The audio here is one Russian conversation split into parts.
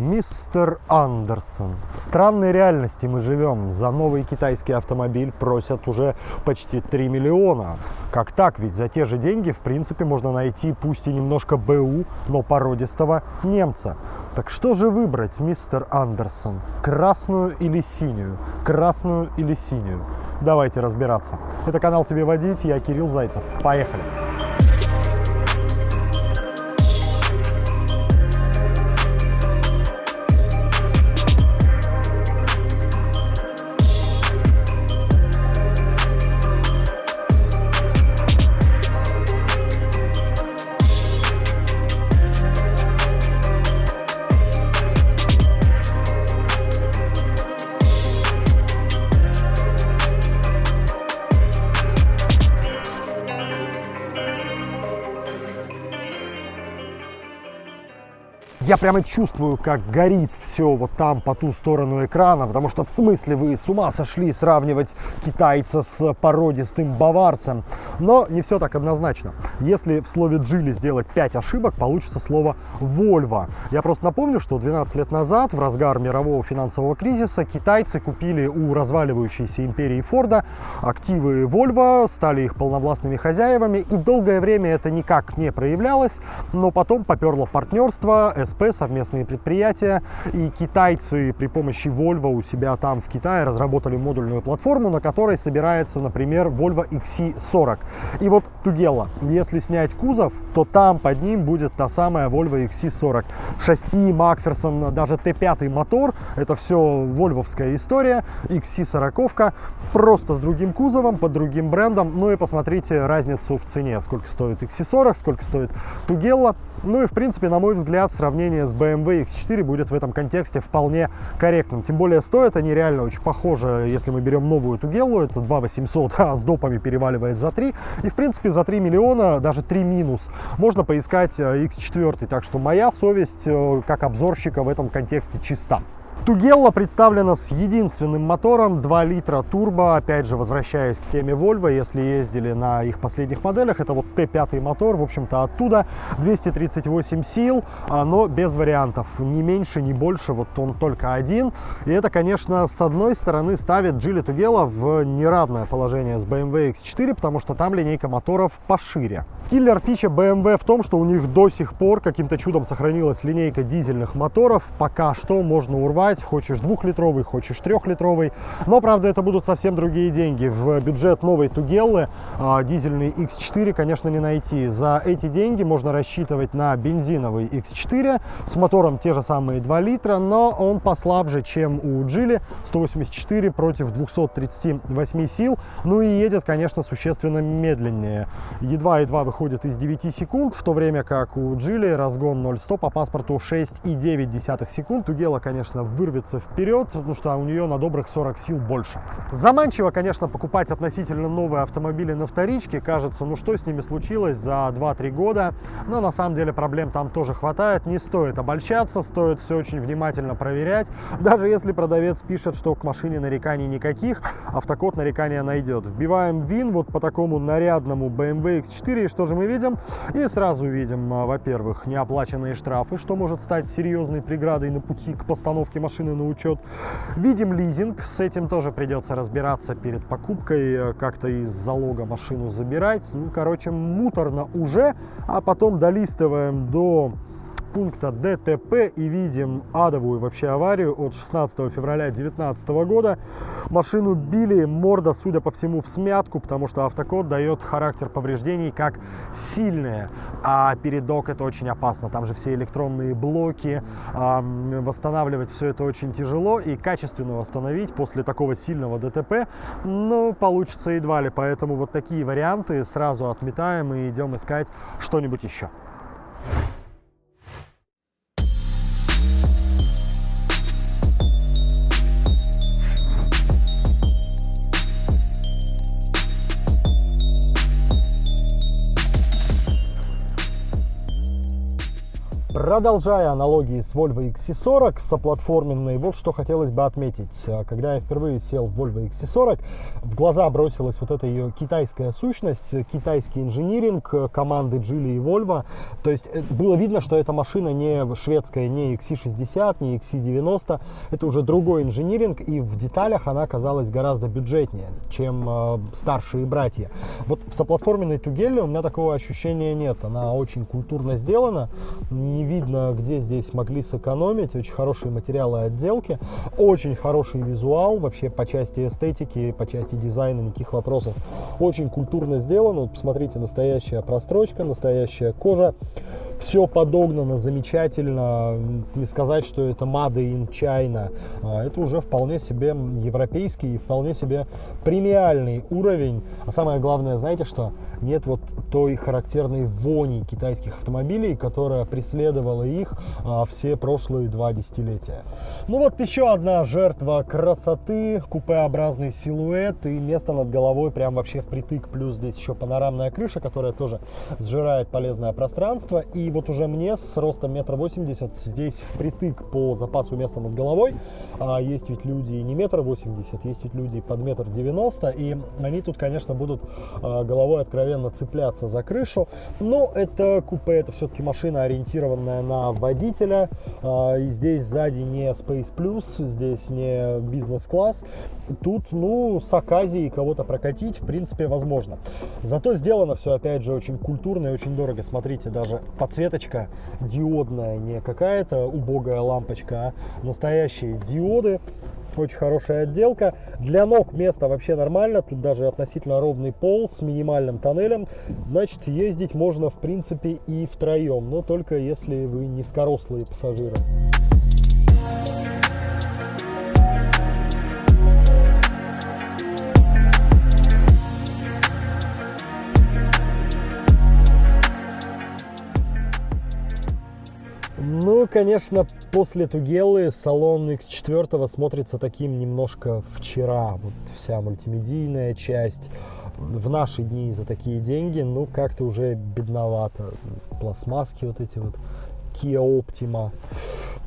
Мистер Андерсон. В странной реальности мы живем. За новый китайский автомобиль просят уже почти 3 миллиона. Как так? Ведь за те же деньги, в принципе, можно найти, пусть и немножко БУ, но породистого немца. Так что же выбрать, мистер Андерсон? Красную или синюю? Красную или синюю? Давайте разбираться. Это канал «Тебе водить», я Кирилл Зайцев. Поехали! Я прямо чувствую, как горит все вот там по ту сторону экрана, потому что в смысле вы с ума сошли сравнивать китайца с породистым баварцем. Но не все так однозначно. Если в слове «джили» сделать 5 ошибок, получится слово «Вольво». Я просто напомню, что 12 лет назад, в разгар мирового финансового кризиса, китайцы купили у разваливающейся империи Форда активы Volvo, стали их полновластными хозяевами, и долгое время это никак не проявлялось, но потом поперло партнерство, СП совместные предприятия, и китайцы при помощи Volvo у себя там в Китае разработали модульную платформу, на которой собирается, например, Volvo XC40. И вот Тугела, если снять кузов, то там под ним будет та самая Volvo XC40. Шасси, Макферсон, даже Т5 мотор, это все вольвовская история, XC40, просто с другим кузовом, под другим брендом. Ну и посмотрите разницу в цене, сколько стоит XC40, сколько стоит Тугелла. Ну и, в принципе, на мой взгляд, сравнение с BMW X4 будет в этом контексте вполне корректным. Тем более стоят они реально очень похожи, если мы берем новую Тугеллу, это 2 800, а с допами переваливает за 3. И, в принципе, за 3 миллиона, даже 3 минус, можно поискать X4. Э, так что моя совесть, э, как обзорщика, в этом контексте чиста. Тугелла представлена с единственным мотором 2 литра турбо. Опять же, возвращаясь к теме Volvo, если ездили на их последних моделях, это вот Т5 мотор, в общем-то, оттуда 238 сил, а, но без вариантов. Ни меньше, ни больше, вот он только один. И это, конечно, с одной стороны ставит Geely Тугелла в неравное положение с BMW X4, потому что там линейка моторов пошире. Киллер фича BMW в том, что у них до сих пор каким-то чудом сохранилась линейка дизельных моторов. Пока что можно урвать, хочешь двухлитровый, хочешь трехлитровый. Но, правда, это будут совсем другие деньги. В бюджет новой Тугеллы а, дизельный X4, конечно, не найти. За эти деньги можно рассчитывать на бензиновый X4 с мотором те же самые 2 литра, но он послабже, чем у Geely 184 против 238 сил. Ну и едет, конечно, существенно медленнее. Едва-едва выходит выходит из 9 секунд, в то время как у Джили разгон 0-100 по паспорту 6,9 секунд. Тугела, конечно, вырвется вперед, потому что у нее на добрых 40 сил больше. Заманчиво, конечно, покупать относительно новые автомобили на вторичке. Кажется, ну что с ними случилось за 2-3 года. Но на самом деле проблем там тоже хватает. Не стоит обольщаться, стоит все очень внимательно проверять. Даже если продавец пишет, что к машине нареканий никаких, автокод нарекания найдет. Вбиваем ВИН вот по такому нарядному BMW X4, и что же мы видим? И сразу видим, а, во-первых, неоплаченные штрафы, что может стать серьезной преградой на пути к постановке машины на учет. Видим лизинг, с этим тоже придется разбираться перед покупкой, э, как-то из залога машину забирать. Ну, короче, муторно уже, а потом долистываем до пункта ДТП и видим адовую вообще аварию от 16 февраля 2019 года. Машину били, морда, судя по всему, в смятку, потому что автокод дает характер повреждений как сильные, а передок это очень опасно. Там же все электронные блоки, восстанавливать все это очень тяжело и качественно восстановить после такого сильного ДТП, ну, получится едва ли. Поэтому вот такие варианты сразу отметаем и идем искать что-нибудь еще. Продолжая аналогии с Volvo XC40 соплатформенной, вот что хотелось бы отметить. Когда я впервые сел в Volvo XC40, в глаза бросилась вот эта ее китайская сущность, китайский инжиниринг команды Geely и Volvo. То есть э, было видно, что эта машина не шведская, не XC60, не XC90. Это уже другой инжиниринг, и в деталях она оказалась гораздо бюджетнее, чем э, старшие братья. Вот в соплатформенной Тугеле у меня такого ощущения нет. Она очень культурно сделана, не видно, где здесь могли сэкономить. Очень хорошие материалы отделки, очень хороший визуал вообще по части эстетики, по части дизайна, никаких вопросов. Очень культурно сделано. Вот посмотрите, настоящая прострочка, настоящая кожа. Все подогнано замечательно. Не сказать, что это Made in China. А, это уже вполне себе европейский и вполне себе премиальный уровень. А самое главное, знаете что? Нет вот той характерной вони китайских автомобилей, которая преследовала их а, все прошлые два десятилетия. Ну вот еще одна жертва красоты, купеобразный силуэт и место над головой прям вообще впритык. Плюс здесь еще панорамная крыша, которая тоже сжирает полезное пространство. И вот уже мне с ростом метр восемьдесят здесь впритык по запасу места над головой. А есть ведь люди не метр восемьдесят, есть ведь люди под метр девяносто, и они тут, конечно, будут а, головой откровенно цепляться за крышу. Но это купе, это все-таки машина, ориентированная на водителя. А, и здесь сзади не Space Plus, здесь не бизнес-класс. Тут, ну, с оказией кого-то прокатить, в принципе, возможно. Зато сделано все, опять же, очень культурно и очень дорого. Смотрите, даже подсветочка диодная, не какая-то убогая лампочка, а настоящие диоды. Очень хорошая отделка. Для ног место вообще нормально. Тут даже относительно ровный пол с минимальным тоннелем. Значит, ездить можно, в принципе, и втроем. Но только если вы низкорослые пассажиры. Конечно, после Тугелы салон X4 смотрится таким немножко вчера. Вот вся мультимедийная часть в наши дни за такие деньги, ну, как-то уже бедновато. Пластмасски вот эти вот Kia Optima.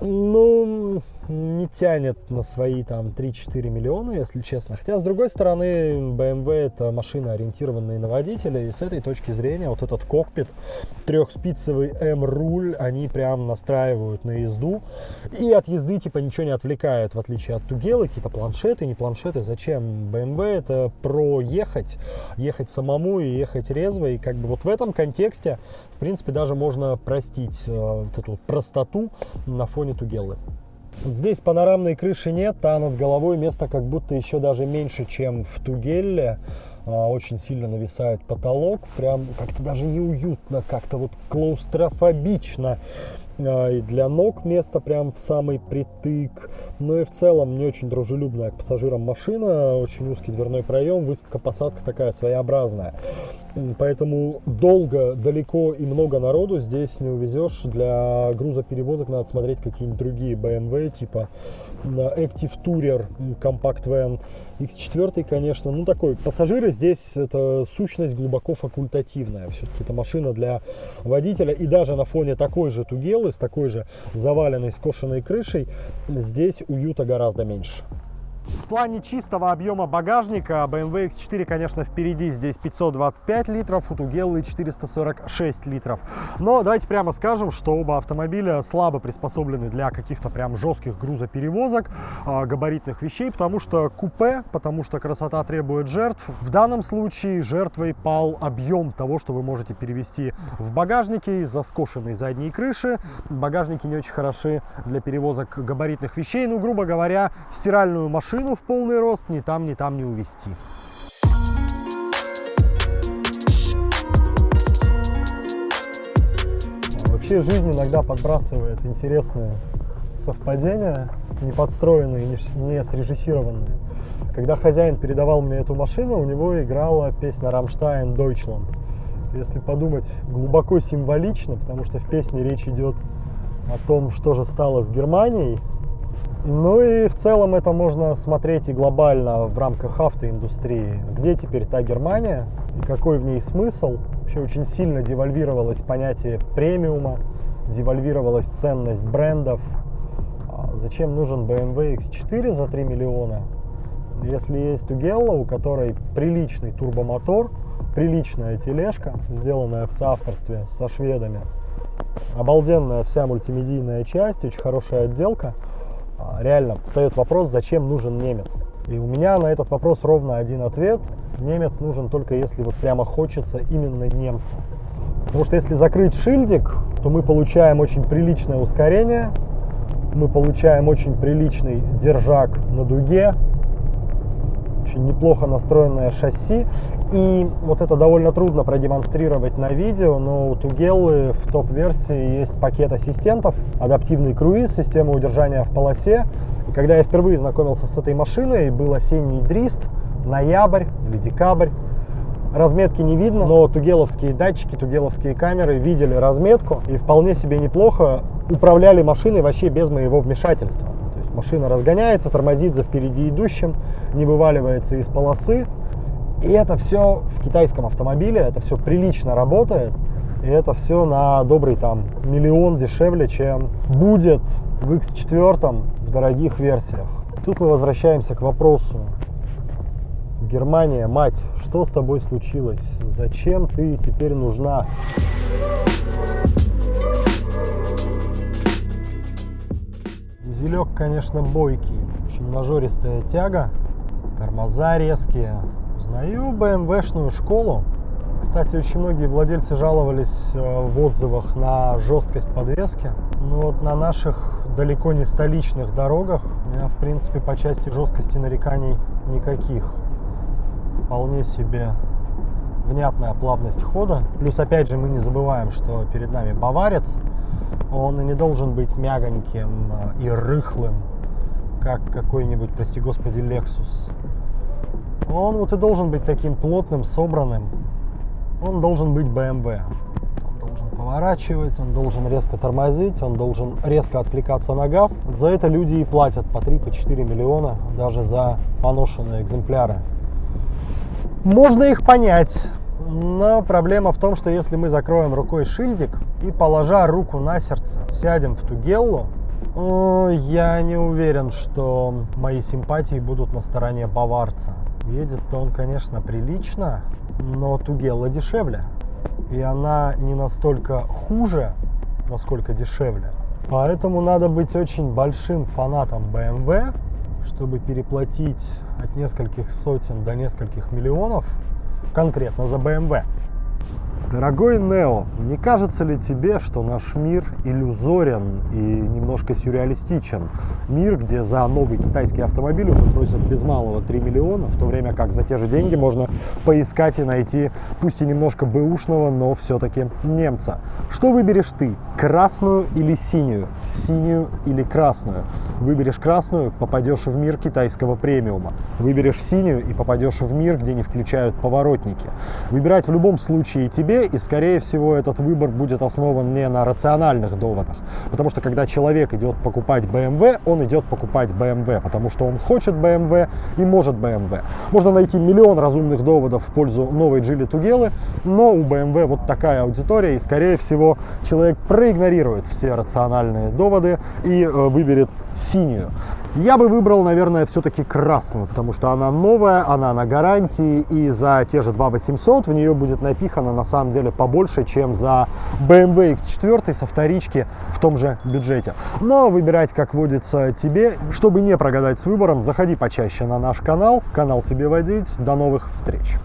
Ну, не тянет на свои там 3-4 миллиона, если честно. Хотя, с другой стороны, BMW это машина, ориентированная на водителя, и с этой точки зрения вот этот кокпит, трехспицевый M-руль, они прям настраивают на езду, и от езды типа ничего не отвлекает, в отличие от Тугелы, какие-то планшеты, не планшеты, зачем? BMW это про ехать, ехать самому и ехать резво, и как бы вот в этом контексте, в принципе, даже можно простить э, вот эту простоту на фоне Тугелы. Вот здесь панорамной крыши нет, а над головой место как будто еще даже меньше, чем в Тугелле. А, очень сильно нависает потолок, прям как-то даже неуютно, как-то вот клаустрофобично. А, и для ног место прям в самый притык. Ну и в целом не очень дружелюбная к пассажирам машина, очень узкий дверной проем, высадка-посадка такая своеобразная. Поэтому долго, далеко и много народу здесь не увезешь. Для грузоперевозок надо смотреть какие-нибудь другие BMW, типа Active Tourer Compact Van. X4, конечно, ну такой, пассажиры здесь это сущность глубоко факультативная. Все-таки это машина для водителя. И даже на фоне такой же Тугелы, с такой же заваленной скошенной крышей, здесь уюта гораздо меньше. В плане чистого объема багажника BMW X4, конечно, впереди. Здесь 525 литров, у Тугеллы 446 литров. Но давайте прямо скажем, что оба автомобиля слабо приспособлены для каких-то прям жестких грузоперевозок, а, габаритных вещей, потому что купе, потому что красота требует жертв. В данном случае жертвой пал объем того, что вы можете перевести в багажнике из-за скошенной задней крыши. Багажники не очень хороши для перевозок габаритных вещей. Ну, грубо говоря, стиральную машину машину в полный рост ни там, ни там не увезти. Вообще жизнь иногда подбрасывает интересные совпадения, не подстроенные, не срежиссированные. Когда хозяин передавал мне эту машину, у него играла песня Рамштайн Deutschland. Если подумать, глубоко символично, потому что в песне речь идет о том, что же стало с Германией, ну и в целом это можно смотреть и глобально в рамках автоиндустрии. Где теперь та Германия? И какой в ней смысл? Вообще очень сильно девальвировалось понятие премиума. девальвировалась ценность брендов. А зачем нужен BMW X4 за 3 миллиона? Если есть Тугелла, у которой приличный турбомотор, приличная тележка, сделанная в соавторстве со шведами, обалденная вся мультимедийная часть, очень хорошая отделка, реально встает вопрос, зачем нужен немец. И у меня на этот вопрос ровно один ответ. Немец нужен только если вот прямо хочется именно немца. Потому что если закрыть шильдик, то мы получаем очень приличное ускорение, мы получаем очень приличный держак на дуге, очень неплохо настроенное шасси. И вот это довольно трудно продемонстрировать на видео, но у Тугеллы в топ-версии есть пакет ассистентов, адаптивный круиз, система удержания в полосе. И когда я впервые знакомился с этой машиной, был осенний дрист, ноябрь или декабрь, разметки не видно, но тугеловские датчики, тугеловские камеры видели разметку и вполне себе неплохо управляли машиной вообще без моего вмешательства. Машина разгоняется, тормозит за впереди идущим, не вываливается из полосы. И это все в китайском автомобиле, это все прилично работает. И это все на добрый там миллион дешевле, чем будет в X4 в дорогих версиях. Тут мы возвращаемся к вопросу, Германия, мать, что с тобой случилось? Зачем ты теперь нужна? Дизелек, конечно, бойкий, очень нажористая тяга, тормоза резкие. Узнаю BMW-шную школу. Кстати, очень многие владельцы жаловались э, в отзывах на жесткость подвески. Но вот на наших далеко не столичных дорогах у меня, в принципе, по части жесткости нареканий никаких вполне себе внятная плавность хода. Плюс, опять же, мы не забываем, что перед нами баварец. Он и не должен быть мягоньким э, и рыхлым, как какой-нибудь, прости господи, Lexus. Он вот и должен быть таким плотным, собранным. Он должен быть BMW. Он должен поворачивать, он должен резко тормозить, он должен резко откликаться на газ. За это люди и платят по 3-4 по миллиона даже за поношенные экземпляры. Можно их понять, но проблема в том, что если мы закроем рукой шильдик и, положа руку на сердце, сядем в Тугеллу, я не уверен, что мои симпатии будут на стороне баварца. Едет-то он, конечно, прилично, но Тугелла дешевле. И она не настолько хуже, насколько дешевле. Поэтому надо быть очень большим фанатом BMW, чтобы переплатить от нескольких сотен до нескольких миллионов конкретно за BMW. Дорогой Нео, не кажется ли тебе, что наш мир иллюзорен и немножко сюрреалистичен? Мир, где за новый китайский автомобиль уже просят без малого 3 миллиона, в то время как за те же деньги можно поискать и найти, пусть и немножко бэушного, но все-таки немца. Что выберешь ты, красную или синюю? Синюю или красную? Выберешь красную, попадешь в мир китайского премиума. Выберешь синюю и попадешь в мир, где не включают поворотники. Выбирать в любом случае тебе, и, скорее всего, этот выбор будет основан не на рациональных доводах. Потому что, когда человек идет покупать BMW, он идет покупать BMW, потому что он хочет BMW и может BMW. Можно найти миллион разумных доводов в пользу новой Geely Тугелы, но у BMW вот такая аудитория, и, скорее всего, человек проигнорирует все рациональные доводы и э, выберет синюю. Я бы выбрал, наверное, все-таки красную, потому что она новая, она на гарантии, и за те же 2 800 в нее будет напихано на самом деле побольше, чем за BMW X4 со вторички в том же бюджете. Но выбирать, как водится, тебе. Чтобы не прогадать с выбором, заходи почаще на наш канал. Канал тебе водить. До новых встреч!